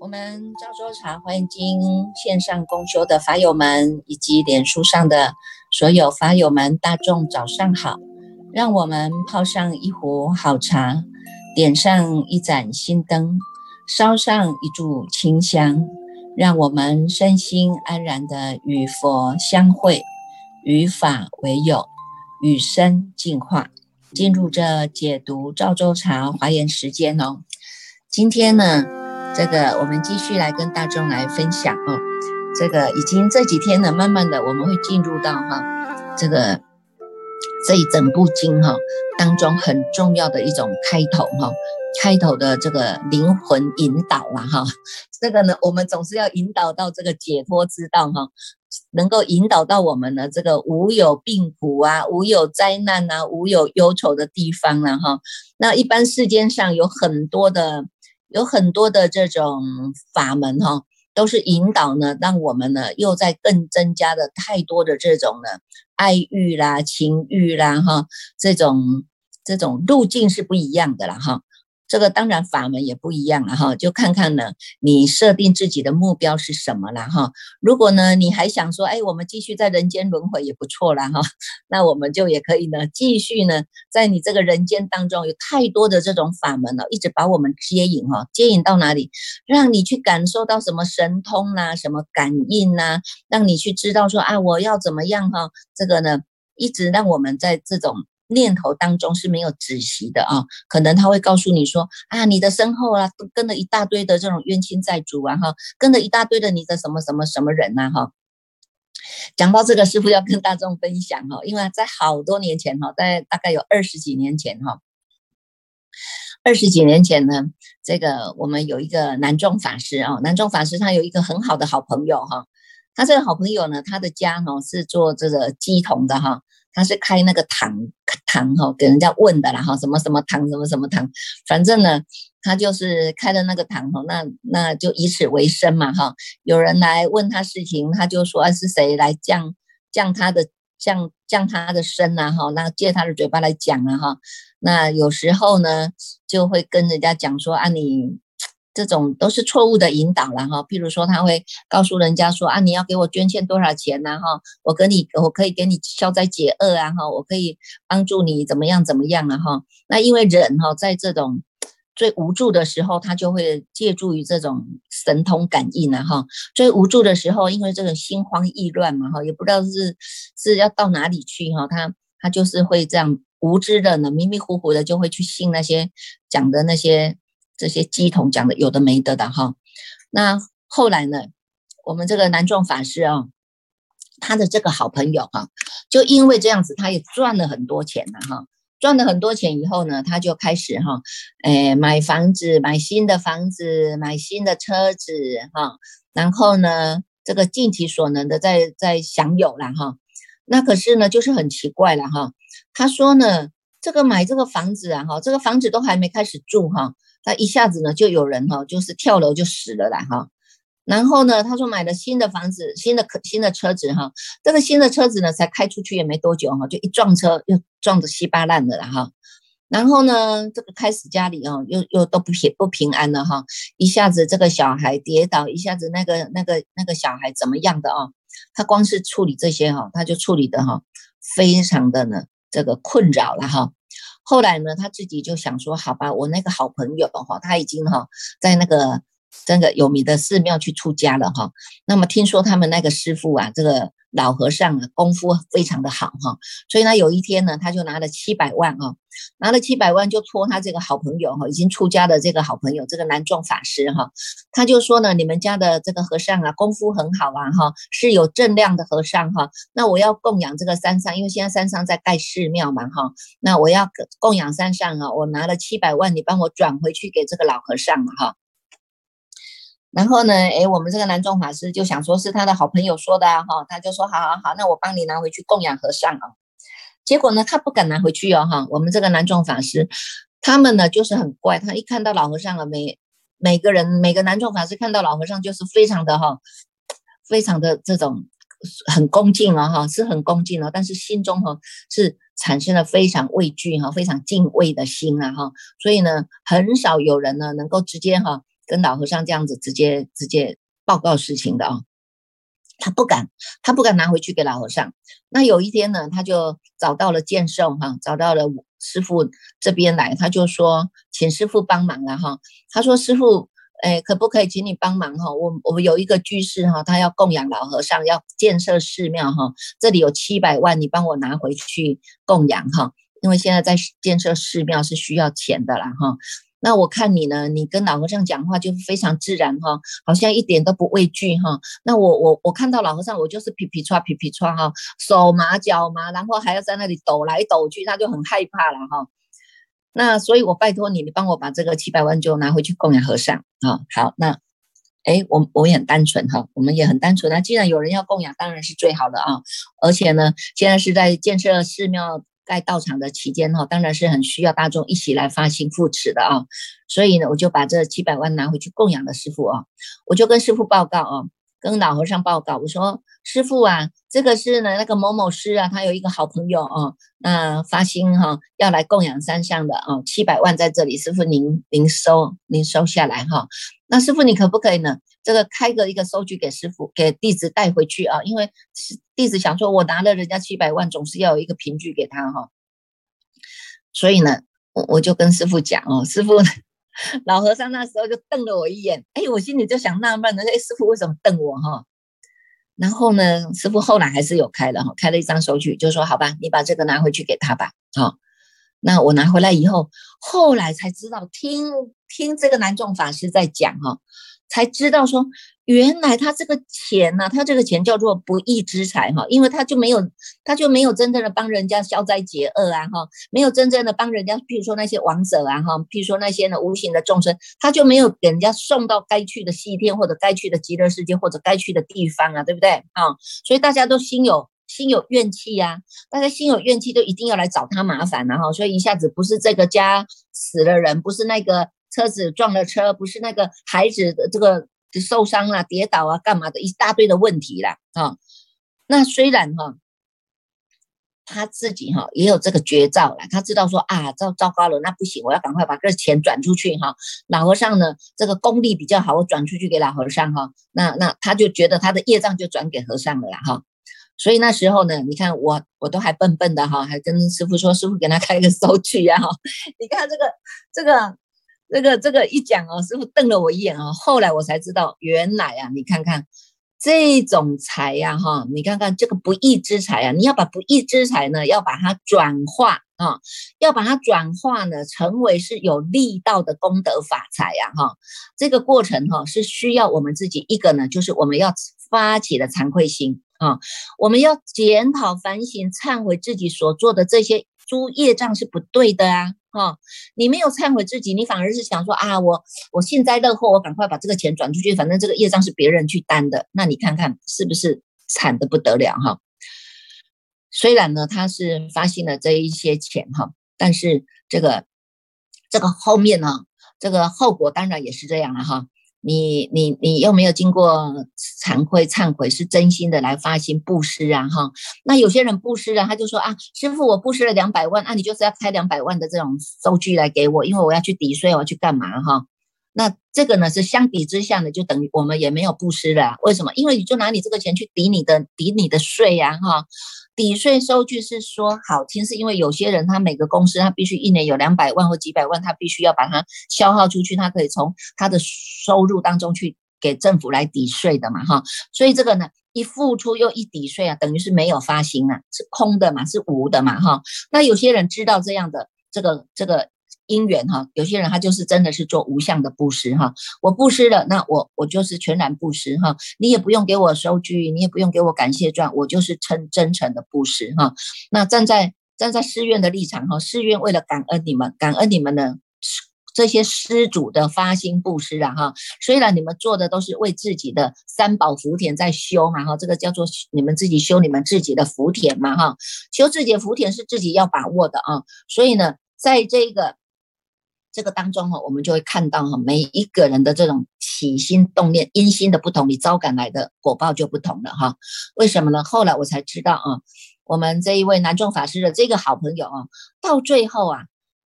我们赵州茶欢迎经线上公修的法友们，以及脸书上的所有法友们，大众早上好！让我们泡上一壶好茶，点上一盏心灯，烧上一炷清香，让我们身心安然的与佛相会，与法为友，与生进化，进入这解读赵州茶华严时间哦。今天呢？这个我们继续来跟大众来分享哦。这个已经这几天呢，慢慢的我们会进入到哈，这个这一整部经哈当中很重要的一种开头哈，开头的这个灵魂引导了哈。这个呢，我们总是要引导到这个解脱之道哈，能够引导到我们的这个无有病苦啊，无有灾难啊，无有忧愁的地方了哈。那一般世间上有很多的。有很多的这种法门哈，都是引导呢，让我们呢又在更增加的太多的这种呢爱欲啦、情欲啦哈，这种这种路径是不一样的了哈。这个当然法门也不一样了哈，就看看呢，你设定自己的目标是什么了哈。如果呢，你还想说，哎，我们继续在人间轮回也不错啦哈，那我们就也可以呢，继续呢，在你这个人间当中有太多的这种法门了，一直把我们接引哈，接引到哪里，让你去感受到什么神通啦，什么感应呐，让你去知道说啊，我要怎么样哈，这个呢，一直让我们在这种。念头当中是没有止息的啊，可能他会告诉你说啊，你的身后啊都跟了一大堆的这种冤亲债主啊哈，跟了一大堆的你的什么什么什么人呐哈。讲到这个，师傅要跟大众分享哈，因为在好多年前哈，在大概有二十几年前哈，二十几年前呢，这个我们有一个南众法师啊，南众法师他有一个很好的好朋友哈，他这个好朋友呢，他的家哈是做这个鸡童的哈。他是开那个堂堂哈，给人家问的啦哈，什么什么堂，什么什么堂，反正呢，他就是开的那个堂哈，那那就以此为生嘛哈。有人来问他事情，他就说啊是谁来降降他的降降他的身呐哈，那借他的嘴巴来讲啊哈。那有时候呢，就会跟人家讲说啊你。这种都是错误的引导了哈，譬如说他会告诉人家说啊，你要给我捐献多少钱呢哈，我跟你我可以给你消灾解厄啊哈，我可以帮助你怎么样怎么样啊哈。那因为人哈在这种最无助的时候，他就会借助于这种神通感应啊哈。最无助的时候，因为这种心慌意乱嘛哈，也不知道是是要到哪里去哈，他他就是会这样无知的呢，迷迷糊糊的就会去信那些讲的那些。这些鸡同讲的有的没的的哈，那后来呢，我们这个南众法师啊，他的这个好朋友哈，就因为这样子，他也赚了很多钱了哈，赚了很多钱以后呢，他就开始哈，哎，买房子，买新的房子，买新的车子哈，然后呢，这个尽其所能的在在享有了哈，那可是呢，就是很奇怪了哈，他说呢，这个买这个房子啊哈，这个房子都还没开始住哈。那一下子呢，就有人哈，就是跳楼就死了啦哈。然后呢，他说买了新的房子、新的可新的车子哈，这个新的车子呢才开出去也没多久哈，就一撞车又撞得稀巴烂的了哈。然后呢，这个开始家里哦又又都不平不平安了哈，一下子这个小孩跌倒，一下子那个那个那个小孩怎么样的啊？他光是处理这些哈，他就处理的哈，非常的呢这个困扰了哈。后来呢，他自己就想说，好吧，我那个好朋友哈，他已经哈在那个这个有名的寺庙去出家了哈。那么听说他们那个师傅啊，这个。老和尚啊，功夫非常的好哈，所以呢，有一天呢，他就拿了七百万哈，拿了七百万就托他这个好朋友哈，已经出家的这个好朋友，这个南庄法师哈，他就说呢，你们家的这个和尚啊，功夫很好啊哈，是有正量的和尚哈，那我要供养这个山上，因为现在山上在盖寺庙嘛哈，那我要供养山上啊，我拿了七百万，你帮我转回去给这个老和尚嘛哈。然后呢，诶，我们这个南众法师就想说是他的好朋友说的啊，哈，他就说好好好，那我帮你拿回去供养和尚啊。结果呢，他不敢拿回去哦，哈，我们这个南众法师，他们呢就是很怪，他一看到老和尚了，每每个人每个南众法师看到老和尚就是非常的哈，非常的这种很恭敬哦，哈，是很恭敬哦，但是心中哈是产生了非常畏惧哈，非常敬畏的心啊，哈，所以呢，很少有人呢能够直接哈。跟老和尚这样子直接直接报告事情的啊。他不敢，他不敢拿回去给老和尚。那有一天呢，他就找到了剑寿哈，找到了师傅这边来，他就说请师傅帮忙了哈。他说师傅，哎，可不可以请你帮忙哈？我我有一个居士哈，他要供养老和尚，要建设寺庙哈，这里有七百万，你帮我拿回去供养哈。因为现在在建设寺庙是需要钱的啦哈。那我看你呢，你跟老和尚讲话就非常自然哈，好像一点都不畏惧哈。那我我我看到老和尚，我就是皮皮唰皮皮唰哈，手麻脚麻，然后还要在那里抖来抖去，他就很害怕了哈。那所以，我拜托你，你帮我把这个七百万就拿回去供养和尚啊。好，那哎，我我也很单纯哈，我们也很单纯那既然有人要供养，当然是最好的啊。而且呢，现在是在建设寺庙。在到场的期间哈，当然是很需要大众一起来发心扶持的啊，所以呢，我就把这七百万拿回去供养了师傅啊，我就跟师傅报告啊，跟老和尚报告，我说师傅啊，这个是呢那个某某师啊，他有一个好朋友啊，那发心哈要来供养三项的啊，七百万在这里，师傅您您收您收下来哈，那师傅你可不可以呢？这个开个一个收据给师傅，给弟子带回去啊，因为弟子想说，我拿了人家七百万，总是要有一个凭据给他哈。所以呢，我我就跟师傅讲哦，师傅 老和尚那时候就瞪了我一眼，哎，我心里就想纳闷了，哎，师傅为什么瞪我哈？然后呢，师傅后来还是有开了哈，开了一张收据，就说好吧，你把这个拿回去给他吧，好。那我拿回来以后，后来才知道，听听这个南众法师在讲哈。才知道说，原来他这个钱呢，他这个钱叫做不义之财哈，因为他就没有，他就没有真正的帮人家消灾解厄啊哈，没有真正的帮人家，譬如说那些亡者啊哈，譬如说那些呢无形的众生，他就没有给人家送到该去的西天或者该去的极乐世界或者该去的地方啊，对不对啊？所以大家都心有心有怨气呀，大家心有怨气都一定要来找他麻烦然后，所以一下子不是这个家死了人，不是那个。车子撞了车，不是那个孩子的这个受伤了、跌倒啊，干嘛的一大堆的问题啦啊。那虽然哈，他自己哈也有这个绝招了，他知道说啊，糟糟糕了，那不行，我要赶快把这钱转出去哈。老和尚呢，这个功力比较好，我转出去给老和尚哈。那那他就觉得他的业障就转给和尚了哈。所以那时候呢，你看我我都还笨笨的哈，还跟师傅说，师傅给他开个收据啊哈。你看这个这个。这个这个一讲哦，师傅瞪了我一眼哦，后来我才知道，原来啊，你看看这种财呀，哈，你看看这个不义之财啊，你要把不义之财呢，要把它转化啊，要把它转化呢，成为是有力道的功德法财呀，哈，这个过程哈是需要我们自己一个呢，就是我们要发起的惭愧心啊，我们要检讨反省忏悔自己所做的这些诸业障是不对的啊。哈，你没有忏悔自己，你反而是想说啊，我我幸灾乐祸，我赶快把这个钱转出去，反正这个业障是别人去担的，那你看看是不是惨的不得了哈？虽然呢，他是发行了这一些钱哈，但是这个这个后面呢，这个后果当然也是这样了哈。你你你又没有经过惭愧忏悔，是真心的来发心布施啊哈。那有些人布施啊，他就说啊，师傅我布施了两百万，那你就是要开两百万的这种收据来给我，因为我要去抵税，我要去干嘛哈？那这个呢是相比之下呢，就等于我们也没有布施了。为什么？因为你就拿你这个钱去抵你的抵你的税呀哈。抵税收据是说好听，是因为有些人他每个公司他必须一年有两百万或几百万，他必须要把它消耗出去，他可以从他的收入当中去给政府来抵税的嘛哈，所以这个呢一付出又一抵税啊，等于是没有发行啊，是空的嘛，是无的嘛哈。那有些人知道这样的这个这个。因缘哈，有些人他就是真的是做无相的布施哈，我布施了，那我我就是全然布施哈，你也不用给我收据，你也不用给我感谢状，我就是真真诚的布施哈。那站在站在寺院的立场哈，寺院为了感恩你们，感恩你们的这些施主的发心布施啊哈，虽然你们做的都是为自己的三宝福田在修嘛哈，这个叫做你们自己修你们自己的福田嘛哈，修自己的福田是自己要把握的啊，所以呢，在这个。这个当中哈，我们就会看到哈，每一个人的这种起心动念、因心的不同，你招感来的果报就不同了哈。为什么呢？后来我才知道啊，我们这一位南众法师的这个好朋友啊，到最后啊，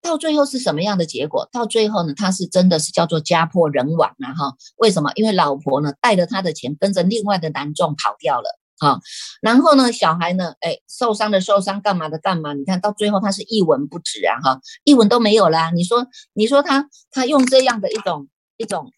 到最后是什么样的结果？到最后呢，他是真的是叫做家破人亡啊！哈，为什么？因为老婆呢带着他的钱跟着另外的男众跑掉了啊。然后呢，小孩呢，哎，受伤的受伤，干嘛的干嘛？你看到最后他是一文不值啊！哈，一文都没有啦。你说，你说他他用这样的一种。一种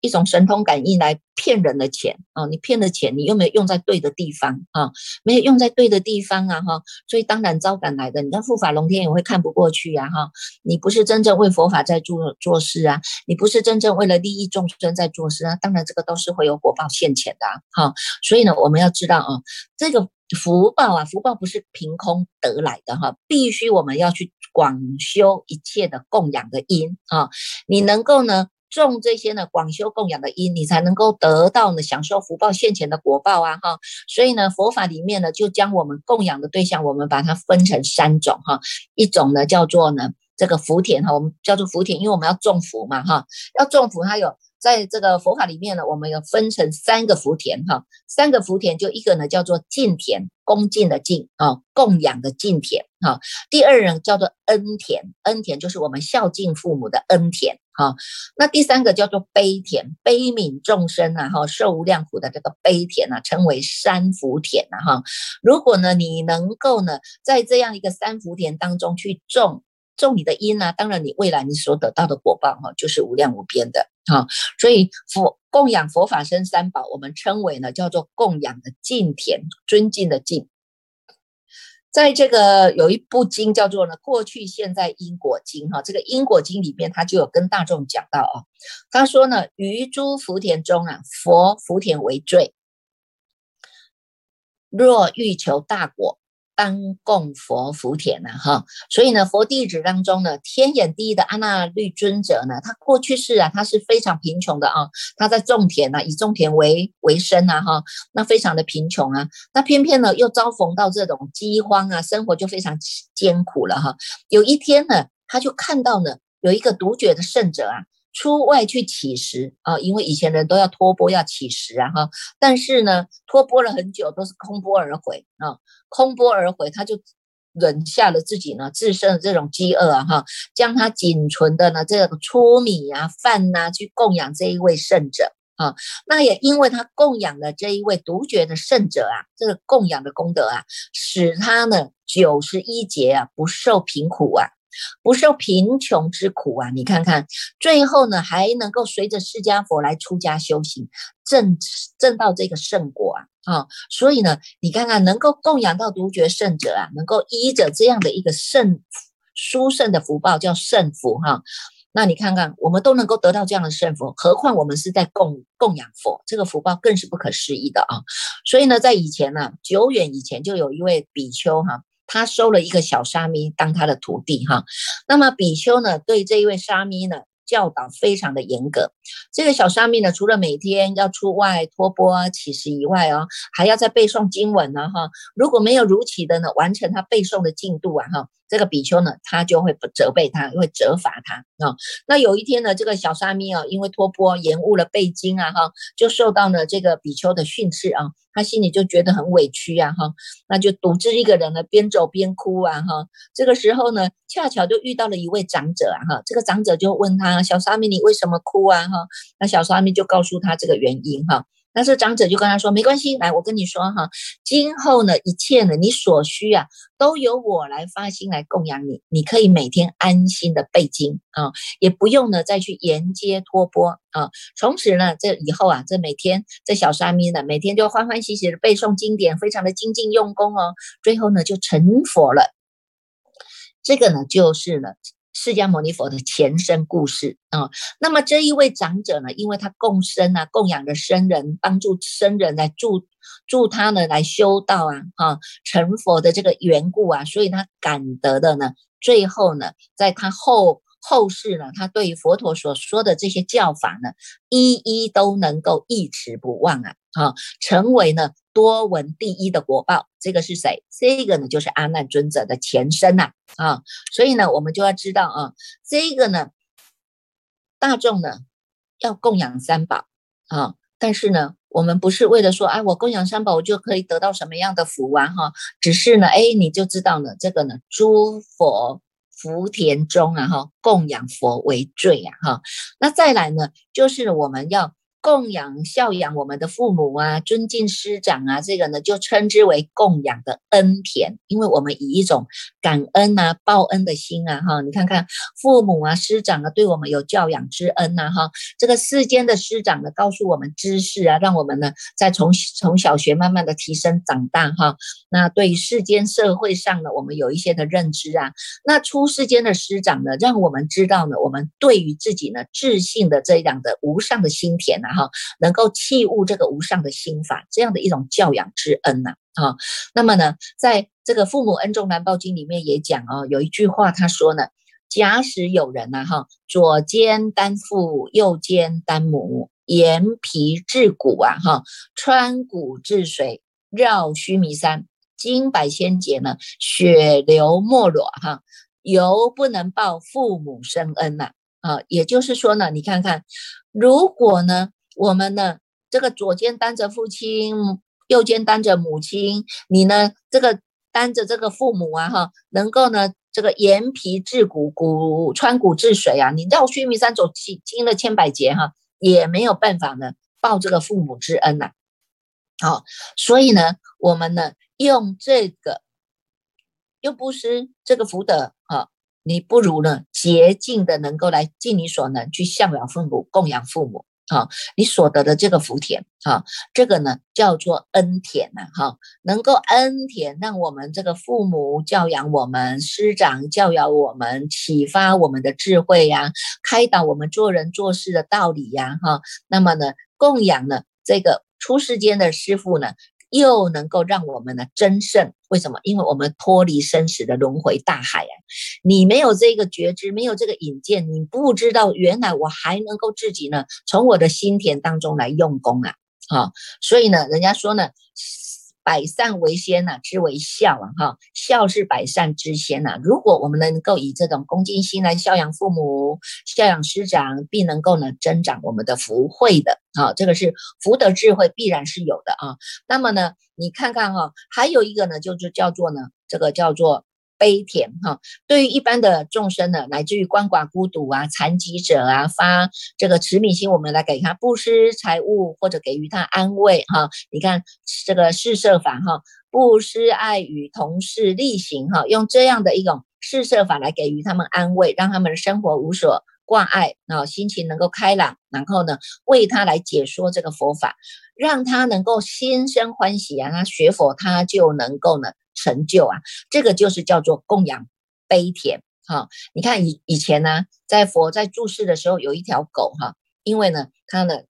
一种神通感应来骗人的钱啊！你骗的钱，你又没有用在对的地方啊？没有用在对的地方啊！哈，所以当然招赶来的。你看护法龙天也会看不过去呀！哈，你不是真正为佛法在做做事啊，你不是真正为了利益众生在做事啊。当然这个都是会有果报现钱的哈。所以呢，我们要知道啊，这个福报啊，福报不是凭空得来的哈，必须我们要去广修一切的供养的因啊，你能够呢。种这些呢，广修供养的因，你才能够得到呢，享受福报现前的果报啊，哈。所以呢，佛法里面呢，就将我们供养的对象，我们把它分成三种哈。一种呢，叫做呢，这个福田哈，我们叫做福田，因为我们要种福嘛，哈，要种福，它有。在这个佛法里面呢，我们有分成三个福田哈，三个福田就一个呢叫做净田，恭敬的敬啊，供养的敬田哈。第二人叫做恩田，恩田就是我们孝敬父母的恩田哈。那第三个叫做悲田，悲悯众生啊哈，受无量苦的这个悲田啊，称为三福田啊哈。如果呢你能够呢在这样一个三福田当中去种。种你的因呢，当然你未来你所得到的果报哈，就是无量无边的哈。所以佛供养佛法僧三宝，我们称为呢叫做供养的敬田，尊敬的敬。在这个有一部经叫做呢过去现在因果经哈，这个因果经里面他就有跟大众讲到啊，他说呢于诸福田中啊，佛福田为最，若欲求大果。当供佛福田呐，哈，所以呢，佛弟子当中呢，天眼第一的阿那律尊者呢，他过去世啊，他是非常贫穷的啊，他在种田呐，以种田为为生呐，哈，那非常的贫穷啊，那偏偏呢又遭逢到这种饥荒啊，生活就非常艰苦了哈。有一天呢，他就看到呢，有一个独觉的圣者啊。出外去乞食啊，因为以前人都要托钵要乞食啊哈，但是呢，托钵了很久都是空钵而回啊，空钵而回，他就忍下了自己呢自身的这种饥饿啊哈，将他仅存的呢这个粗米啊饭呐去供养这一位圣者啊，那也因为他供养了这一位独觉的圣者啊，这个供养的功德啊，使他呢九十一劫啊不受贫苦啊。不受贫穷之苦啊！你看看，最后呢，还能够随着释迦佛来出家修行，证证到这个圣果啊！啊，所以呢，你看看，能够供养到独觉圣者啊，能够依着这样的一个圣殊胜的福报，叫圣福哈。那你看看，我们都能够得到这样的圣福，何况我们是在供供养佛，这个福报更是不可思议的啊！所以呢，在以前呢，久远以前就有一位比丘哈。他收了一个小沙弥当他的徒弟哈，那么比丘呢对这一位沙弥呢教导非常的严格。这个小沙弥呢除了每天要出外托钵乞食以外哦，还要再背诵经文呢哈。如果没有如期的呢完成他背诵的进度啊哈。这个比丘呢，他就会责备他，会责罚他啊。那有一天呢，这个小沙弥啊，因为托钵延误了背经啊，哈，就受到了这个比丘的训斥啊，他心里就觉得很委屈呀，哈，那就独自一个人呢，边走边哭啊，哈。这个时候呢，恰巧就遇到了一位长者啊，哈，这个长者就问他：小沙弥，你为什么哭啊？哈，那小沙弥就告诉他这个原因哈。但是长者就跟他说：“没关系，来，我跟你说哈，今后呢，一切呢，你所需啊，都由我来发心来供养你。你可以每天安心的背经啊，也不用呢再去沿街托钵啊。从此呢，这以后啊，这每天这小沙弥呢，每天就欢欢喜喜的背诵经典，非常的精进用功哦。最后呢，就成佛了。这个呢，就是呢。”释迦牟尼佛的前生故事啊，那么这一位长者呢，因为他共生啊，供养的僧人，帮助僧人来助助他呢来修道啊，哈成佛的这个缘故啊，所以他感得的呢，最后呢，在他后后世呢，他对于佛陀所说的这些教法呢，一一都能够一持不忘啊，哈，成为呢。多闻第一的果报，这个是谁？这个呢，就是阿难尊者的前身呐啊！所以呢，我们就要知道啊，这个呢，大众呢要供养三宝啊，但是呢，我们不是为了说，哎，我供养三宝，我就可以得到什么样的福啊哈？只是呢，哎，你就知道呢，这个呢，诸佛福田中啊哈，供养佛为最呀哈。那再来呢，就是我们要。供养孝养我们的父母啊，尊敬师长啊，这个呢就称之为供养的恩田，因为我们以一种感恩啊、报恩的心啊，哈，你看看父母啊、师长啊，对我们有教养之恩呐，哈，这个世间的师长呢，告诉我们知识啊，让我们呢在从从小学慢慢的提升长大哈，那对世间社会上呢，我们有一些的认知啊，那出世间的师长呢，让我们知道呢，我们对于自己呢自信的这样的无上的心田呐。哈，能够弃悟这个无上的心法，这样的一种教养之恩呐，啊，那么呢，在这个父母恩重难报经里面也讲哦，有一句话他说呢，假使有人呐，哈，左肩担父，右肩担母，沿皮至骨啊，哈，穿骨至髓，绕须弥山，经百千劫呢，血流没裸哈，犹不能报父母生恩呐，啊，也就是说呢，你看看，如果呢。我们呢，这个左肩担着父亲，右肩担着母亲，你呢，这个担着这个父母啊，哈，能够呢，这个沿皮治骨，骨穿骨治髓啊，你绕须弥山走经经了千百劫哈，也没有办法呢报这个父母之恩呐。好，所以呢，我们呢用这个又不失这个福德啊，你不如呢竭尽的能够来尽你所能去孝养父母，供养父母。好，你所得的这个福田，哈，这个呢叫做恩田呐，哈，能够恩田，让我们这个父母教养我们，师长教养我们，启发我们的智慧呀，开导我们做人做事的道理呀，哈，那么呢，供养呢这个出世间的师傅呢。又能够让我们呢真胜？为什么？因为我们脱离生死的轮回大海啊！你没有这个觉知，没有这个引荐，你不知道原来我还能够自己呢，从我的心田当中来用功啊！啊，所以呢，人家说呢。百善为先呐，之为孝啊，哈，孝是百善之先呐。如果我们能够以这种恭敬心来孝养父母、孝养师长，必能够呢增长我们的福慧的啊。这个是福德智慧必然是有的啊。那么呢，你看看哈，还有一个呢，就是叫做呢，这个叫做。悲田哈，对于一般的众生呢，乃至于鳏寡孤独啊、残疾者啊，发这个慈悯心，我们来给他布施财物，或者给予他安慰哈。你看这个施舍法哈，布施爱与同事力行哈，用这样的一种施舍法来给予他们安慰，让他们的生活无所挂碍啊，心情能够开朗，然后呢，为他来解说这个佛法，让他能够心生欢喜啊，他学佛他就能够呢。成就啊，这个就是叫做供养悲田哈。你看以以前呢，在佛在注世的时候，有一条狗哈，因为呢，它呢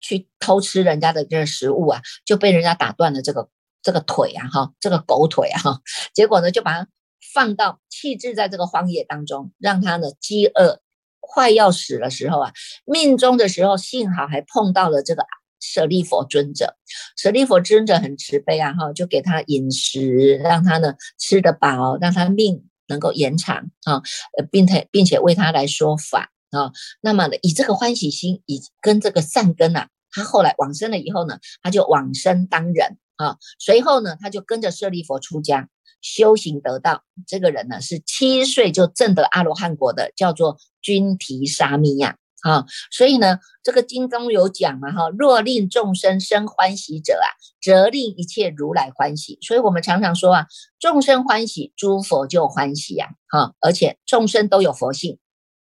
去偷吃人家的这个食物啊，就被人家打断了这个这个腿啊哈，这个狗腿啊哈，结果呢就把它放到弃置在这个荒野当中，让它呢饥饿快要死的时候啊，命中的时候幸好还碰到了这个。舍利佛尊者，舍利佛尊者很慈悲啊，哈，就给他饮食，让他呢吃得饱，让他命能够延长啊，呃，并且并且为他来说法啊。那么，以这个欢喜心，以跟这个善根呐，他后来往生了以后呢，他就往生当人啊。随后呢，他就跟着舍利佛出家修行得道。这个人呢，是七岁就证得阿罗汉果的，叫做君提沙弥呀。啊，所以呢，这个经中有讲嘛，哈，若令众生生欢喜者啊，则令一切如来欢喜。所以我们常常说啊，众生欢喜，诸佛就欢喜呀，哈，而且众生都有佛性，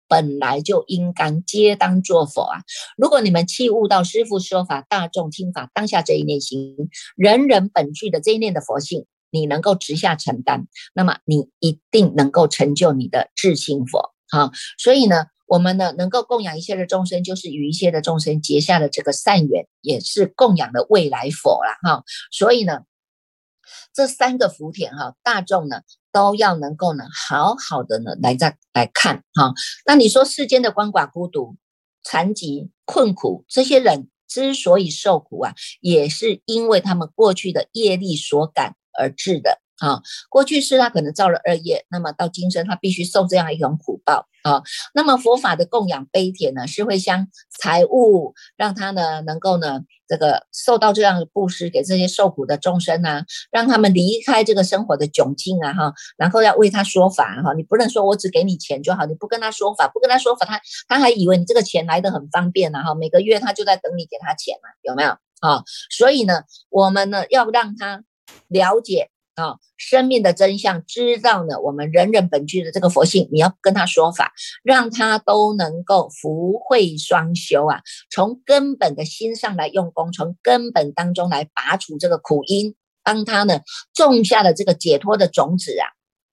本来就应当皆当作佛啊。如果你们弃悟到师父说法，大众听法，当下这一念心，人人本具的这一念的佛性，你能够直下承担，那么你一定能够成就你的智性佛，哈。所以呢。我们呢，能够供养一切的众生，就是与一切的众生结下的这个善缘，也是供养的未来佛了哈。所以呢，这三个福田哈，大众呢都要能够呢好好的呢来再来看哈。那你说世间的鳏寡孤独、残疾、困苦这些人之所以受苦啊，也是因为他们过去的业力所感而致的啊，过去是他可能造了恶业，那么到今生他必须受这样一种苦报啊。那么佛法的供养悲田呢，是会将财物让他呢能够呢这个受到这样的布施给这些受苦的众生啊，让他们离开这个生活的窘境啊哈，然后要为他说法哈。你不能说我只给你钱就好，你不跟他说法，不跟他说法，他他还以为你这个钱来的很方便呢哈，每个月他就在等你给他钱啊，有没有啊？所以呢，我们呢要让他了解。啊，生命的真相，知道呢，我们人人本具的这个佛性，你要跟他说法，让他都能够福慧双修啊，从根本的心上来用功，从根本当中来拔除这个苦因，帮他呢种下了这个解脱的种子啊，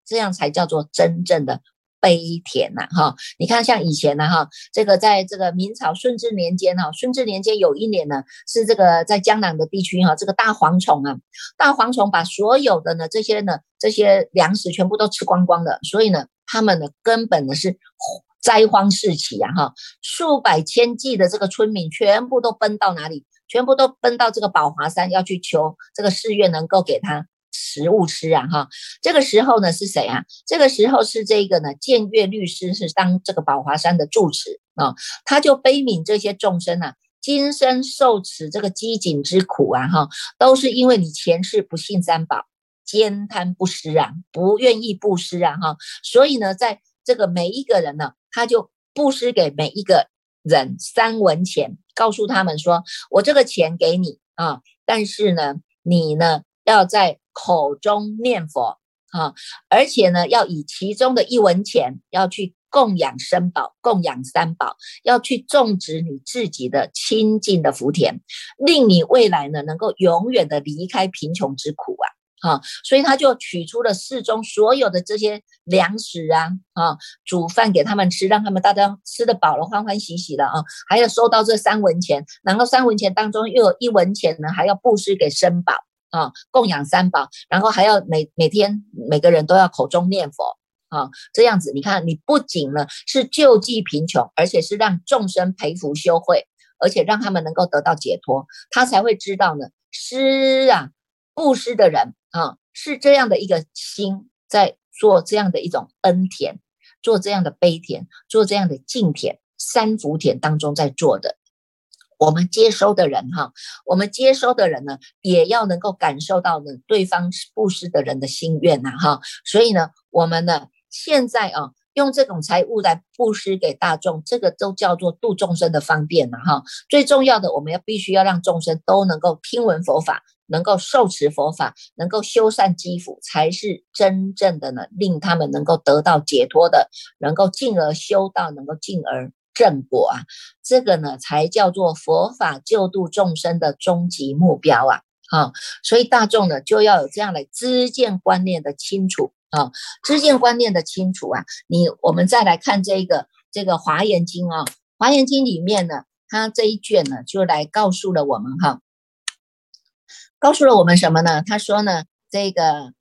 这样才叫做真正的。悲田呐，哈，你看像以前呢，哈，这个在这个明朝顺治年间哈，顺治年间有一年呢，是这个在江南的地区哈，这个大蝗虫啊，大蝗虫把所有的呢这些呢这些粮食全部都吃光光的，所以呢，他们呢根本呢是灾荒四起呀，哈，数百千计的这个村民全部都奔到哪里？全部都奔到这个宝华山，要去求这个寺院能够给他。食物吃啊哈，这个时候呢是谁啊？这个时候是这个呢，建岳律师是当这个宝华山的住持啊，他就悲悯这些众生啊，今生受此这个饥馑之苦啊哈，都是因为你前世不信三宝，兼贪不施啊，不愿意布施啊哈，所以呢，在这个每一个人呢，他就布施给每一个人三文钱，告诉他们说，我这个钱给你啊，但是呢，你呢要在口中念佛啊，而且呢，要以其中的一文钱要去供养生宝、供养三宝，要去种植你自己的清净的福田，令你未来呢能够永远的离开贫穷之苦啊！哈，所以他就取出了寺中所有的这些粮食啊，啊，煮饭给他们吃，让他们大家吃得饱了，欢欢喜喜的啊，还要收到这三文钱，然后三文钱当中又有一文钱呢，还要布施给生宝。啊，供养三宝，然后还要每每天每个人都要口中念佛啊，这样子，你看，你不仅呢是救济贫穷，而且是让众生培福修慧，而且让他们能够得到解脱，他才会知道呢，施啊布施的人啊，是这样的一个心在做这样的一种恩田，做这样的悲田，做这样的敬田、三福田当中在做的。我们接收的人哈，我们接收的人呢，也要能够感受到呢对方布施的人的心愿呐哈，所以呢，我们呢现在啊，用这种财物来布施给大众，这个都叫做度众生的方便了哈。最重要的，我们要必须要让众生都能够听闻佛法，能够受持佛法，能够修善积福，才是真正的呢，令他们能够得到解脱的，能够进而修道，能够进而。正果啊，这个呢才叫做佛法救度众生的终极目标啊！啊，所以大众呢就要有这样的知见观念的清楚啊，知见观念的清楚啊。你我们再来看这个这个华严经啊，华严经里面呢，它这一卷呢就来告诉了我们哈，告诉了我们什么呢？他说呢，这个。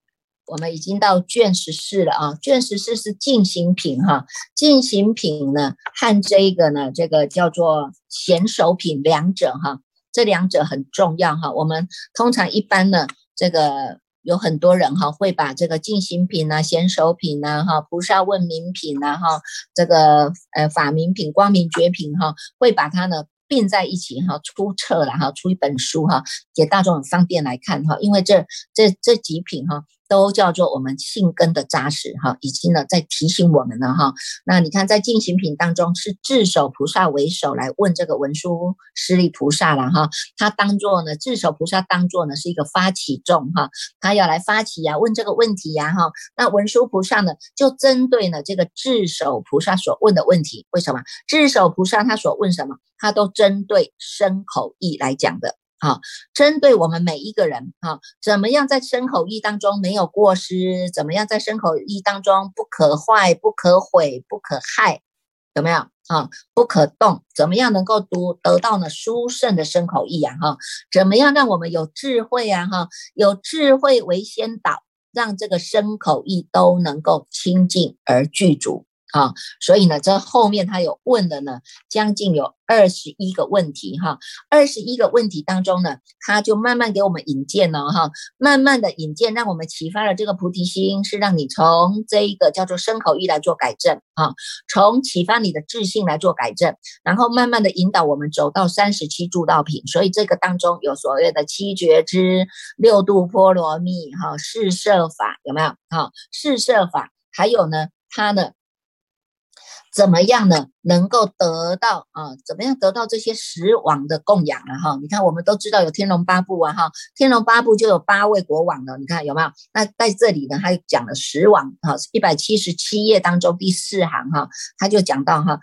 我们已经到卷十四了啊，卷十四是进行品哈，进行品呢和这个呢，这个叫做贤手品两者哈，这两者很重要哈。我们通常一般呢，这个有很多人哈会把这个进行品啊、贤手品呐、哈菩萨问名品呐、哈这个呃法名品、光明绝品哈，会把它呢并在一起哈出册了哈，出一本书哈，给大众很方便来看哈，因为这这这几品哈。都叫做我们性根的扎实哈，以及呢在提醒我们了哈。那你看在进行品当中是智首菩萨为首来问这个文殊师利菩萨了哈，他当做呢智首菩萨当做呢是一个发起众哈，他要来发起呀问这个问题呀哈。那文殊菩萨呢就针对呢这个智首菩萨所问的问题，为什么智首菩萨他所问什么，他都针对身口意来讲的。好，针对我们每一个人，哈，怎么样在身口意当中没有过失？怎么样在身口意当中不可坏、不可毁、不可害？有没有啊？不可动？怎么样能够读得到呢？殊胜的身口意啊，哈，怎么样让我们有智慧啊？哈，有智慧为先导，让这个身口意都能够清净而具足啊，所以呢，这后面他有问的呢，将近有二十一个问题哈，二十一个问题当中呢，他就慢慢给我们引荐了哈，慢慢的引荐，让我们启发了这个菩提心，是让你从这一个叫做身口意来做改正啊，从启发你的智性来做改正，然后慢慢的引导我们走到三十七助道品，所以这个当中有所谓的七觉支、六度波罗蜜哈、四摄法有没有？哈，四摄法，还有呢，它呢？怎么样呢？能够得到啊？怎么样得到这些十王的供养啊？哈，你看，我们都知道有天龙八部啊，哈，天龙八部就有八位国王了。你看有没有？那在这里呢，他讲了十王哈，一百七十七页当中第四行哈，他就讲到哈，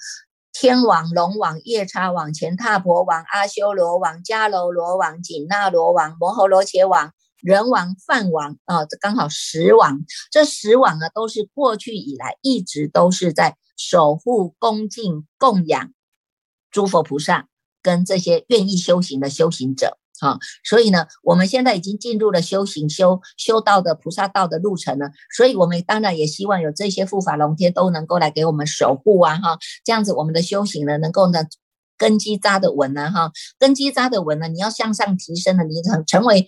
天王、龙王、夜叉王、乾闼婆王、阿修罗王、迦楼罗王、紧那罗王、摩诃罗伽王。人王、梵王啊，这刚好十王。这十王呢，都是过去以来一直都是在守护、恭敬、供养诸佛菩萨跟这些愿意修行的修行者哈。所以呢，我们现在已经进入了修行、修修道的菩萨道的路程了。所以，我们当然也希望有这些护法龙天都能够来给我们守护啊，哈，这样子我们的修行呢，能够呢根基扎得稳呢，哈，根基扎得稳呢，你要向上提升了，你成成为。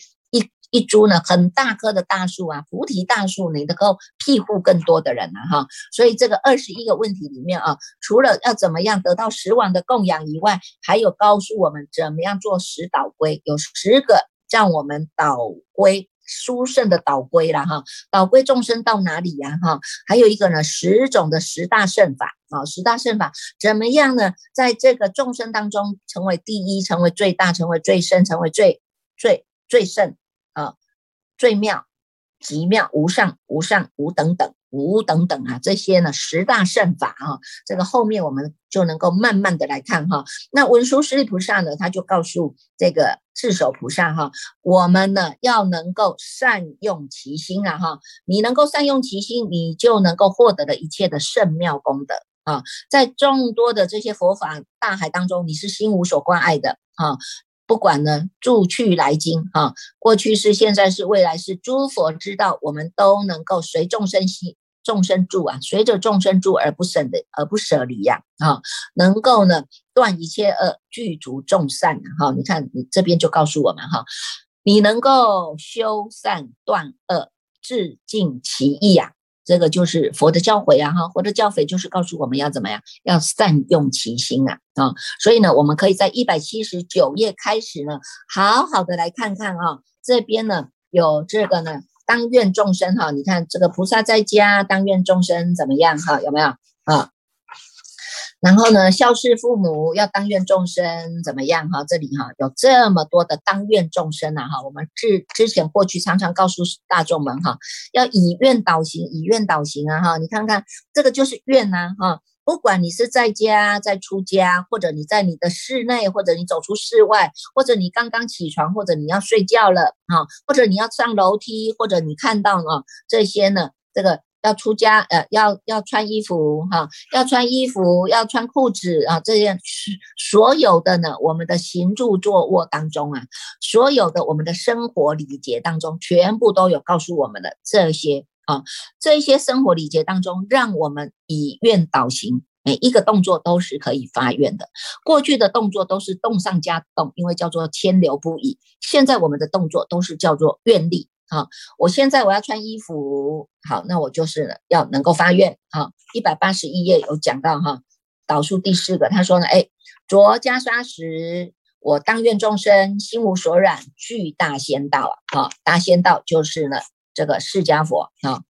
一株呢很大棵的大树啊，菩提大树，你能够庇护更多的人啊哈。所以这个二十一个问题里面啊，除了要怎么样得到十王的供养以外，还有告诉我们怎么样做十导归，有十个让我们导归殊胜的导归了哈。导归众生到哪里呀哈？还有一个呢，十种的十大圣法啊，十大圣法怎么样呢？在这个众生当中成为第一，成为最大，成为最深，成为最最最胜。最妙、极妙、无上、无上、无等等、无等等啊，这些呢十大圣法啊，这个后面我们就能够慢慢的来看哈。那文殊师利菩萨呢，他就告诉这个智首菩萨哈，我们呢要能够善用其心啊哈，你能够善用其心，你就能够获得的一切的圣妙功德啊，在众多的这些佛法大海当中，你是心无所挂碍的啊。不管呢，住去来经啊，过去是，现在是，未来是，诸佛知道，我们都能够随众生心，众生住啊，随着众生住而不舍的，而不舍离呀啊，能够呢断一切恶，具足众善哈。你看，你这边就告诉我们哈，你能够修善断恶，自尽其意呀。这个就是佛的教诲啊，哈，佛的教诲就是告诉我们要怎么样，要善用其心啊，啊，所以呢，我们可以在一百七十九页开始呢，好好的来看看啊，这边呢有这个呢，当愿众生哈，你看这个菩萨在家当愿众生怎么样哈，有没有啊？然后呢，孝事父母要当愿众生怎么样哈？这里哈有这么多的当愿众生啊哈，我们之之前过去常常告诉大众们哈，要以愿导行，以愿导行啊哈，你看看这个就是愿呐哈，不管你是在家在出家，或者你在你的室内，或者你走出室外，或者你刚刚起床，或者你要睡觉了哈，或者你要上楼梯，或者你看到啊这些呢，这个。要出家，呃，要要穿衣服哈，要穿衣服，要穿裤子啊，这样所有的呢，我们的行住坐卧当中啊，所有的我们的生活礼节当中，全部都有告诉我们的这些啊，这些生活礼节当中，让我们以愿导行，每一个动作都是可以发愿的。过去的动作都是动上加动，因为叫做牵流不已。现在我们的动作都是叫做愿力。好，我现在我要穿衣服，好，那我就是要能够发愿。好，一百八十一页有讲到哈，导数第四个，他说呢，哎，着袈裟时，我当愿众生心无所染，具大仙道啊，好，大仙道就是呢这个释迦佛啊。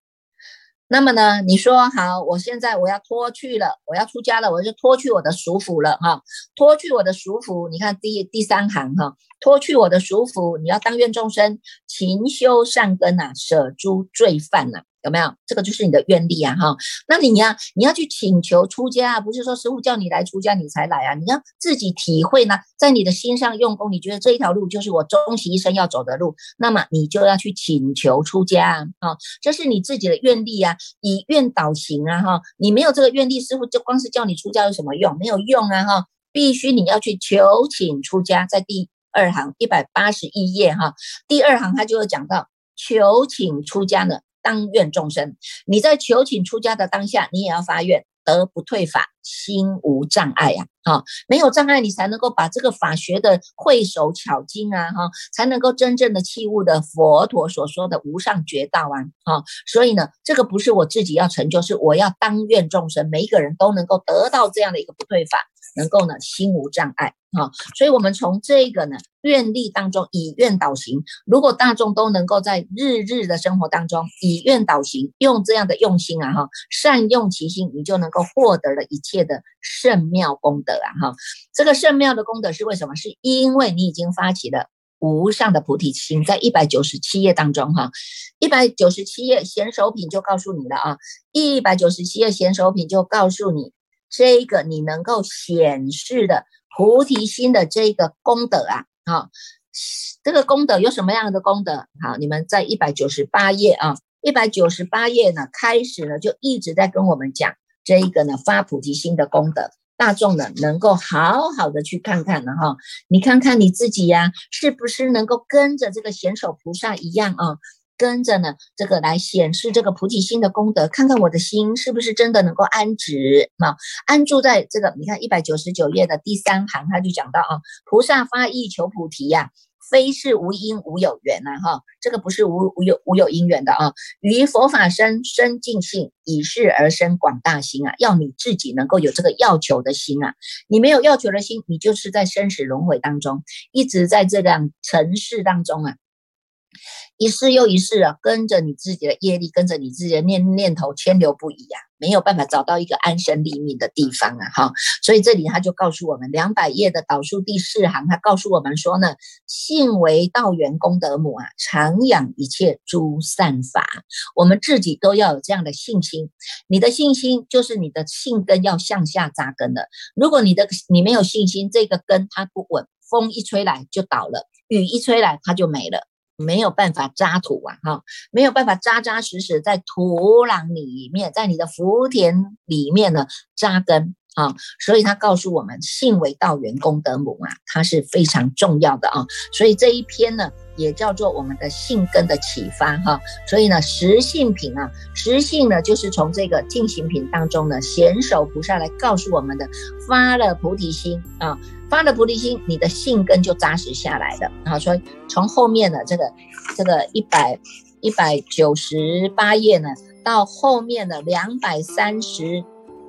那么呢，你说好，我现在我要脱去了，我要出家了，我就脱去我的俗服了哈，脱去我的俗服。你看第第三行哈，脱去我的俗服，你要当愿众生勤修善根呐，舍诸罪犯呐。有没有这个就是你的愿力啊哈？那你呀，你要去请求出家啊，不是说师傅叫你来出家你才来啊？你要自己体会呢，在你的心上用功，你觉得这一条路就是我终其一生要走的路，那么你就要去请求出家啊，这是你自己的愿力啊，以愿导行啊哈。你没有这个愿力，师傅就光是叫你出家有什么用？没有用啊哈，必须你要去求请出家，在第二行一百八十一页哈，第二行他就有讲到求请出家呢。当愿众生，你在求请出家的当下，你也要发愿。得不退法，心无障碍呀。哈，没有障碍，你才能够把这个法学的会手巧经啊，哈，才能够真正的器悟的佛陀所说的无上绝道啊，哈。所以呢，这个不是我自己要成就，是我要当愿众生每一个人都能够得到这样的一个不退法，能够呢心无障碍。啊，所以，我们从这个呢愿力当中以愿导行。如果大众都能够在日日的生活当中以愿导行，用这样的用心啊，哈，善用其心，你就能够获得了一切界的圣妙功德啊，哈。这个圣妙的功德是为什么？是因为你已经发起了无上的菩提心，在一百九十七页当中，哈，一百九十七页显手品就告诉你了啊，一百九十七页显手品就告诉你，这个你能够显示的。菩提心的这个功德啊，好，这个功德有什么样的功德？好，你们在一百九十八页啊，一百九十八页呢，开始呢就一直在跟我们讲这一个呢发菩提心的功德，大众呢能够好好的去看看了哈，你看看你自己呀，是不是能够跟着这个贤手菩萨一样啊？跟着呢，这个来显示这个菩提心的功德，看看我的心是不是真的能够安止啊？安住在这个，你看一百九十九页的第三行，他就讲到啊，菩萨发意求菩提呀，非是无因无有缘呐，哈，这个不是无无有无有因缘的啊。于佛法生生尽性，以是而生广大心啊，要你自己能够有这个要求的心啊。你没有要求的心，你就是在生死轮回当中，一直在这样尘世当中啊。一世又一世啊，跟着你自己的业力，跟着你自己的念念头，牵流不已啊，没有办法找到一个安身立命的地方啊！哈，所以这里他就告诉我们，两百页的导数第四行，他告诉我们说呢，信为道源功德母啊，常养一切诸善法。我们自己都要有这样的信心，你的信心就是你的性根要向下扎根的。如果你的你没有信心，这个根它不稳，风一吹来就倒了，雨一吹来它就没了。没有办法扎土啊，哈，没有办法扎扎实实在土壤里面，在你的福田里面呢扎根。啊，所以他告诉我们，性为道源功德母啊，它是非常重要的啊，所以这一篇呢也叫做我们的性根的启发哈，所以呢实性品啊，实性呢就是从这个进行品当中呢，显手菩萨来告诉我们的，发了菩提心啊。发了菩提心，你的性根就扎实下来的啊！所以从后面的这个这个一百一百九十八页呢，到后面的两百三十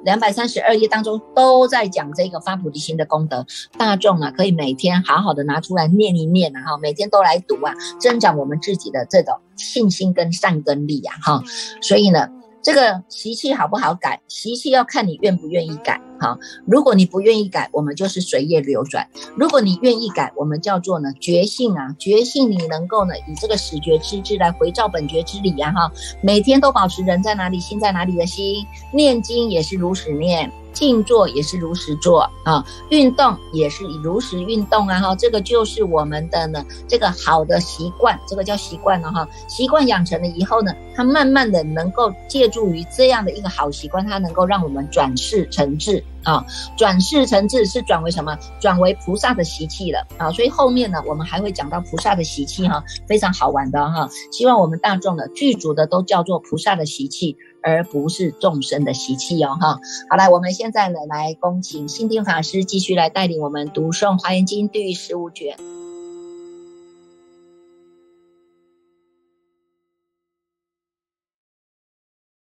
两百三十二页当中，都在讲这个发菩提心的功德。大众啊，可以每天好好的拿出来念一念啊，哈，每天都来读啊，增长我们自己的这种信心跟善根力啊，哈。所以呢。这个习气好不好改？习气要看你愿不愿意改。哈，如果你不愿意改，我们就是随业流转；如果你愿意改，我们叫做呢觉性啊，觉性你能够呢以这个始觉之智来回照本觉之理啊。哈，每天都保持人在哪里，心在哪里的心，念经也是如此念。静坐也是如实做啊，运动也是如实运动啊哈，这个就是我们的呢这个好的习惯，这个叫习惯了哈。习惯养成了以后呢，它慢慢的能够借助于这样的一个好习惯，它能够让我们转世成智啊。转世成智是转为什么？转为菩萨的习气了啊。所以后面呢，我们还会讲到菩萨的习气哈，非常好玩的哈。希望我们大众的剧组的都叫做菩萨的习气。而不是众生的习气哦，哈，好来，我们现在呢来恭请心定法师继续来带领我们读诵《华严经》第十五卷。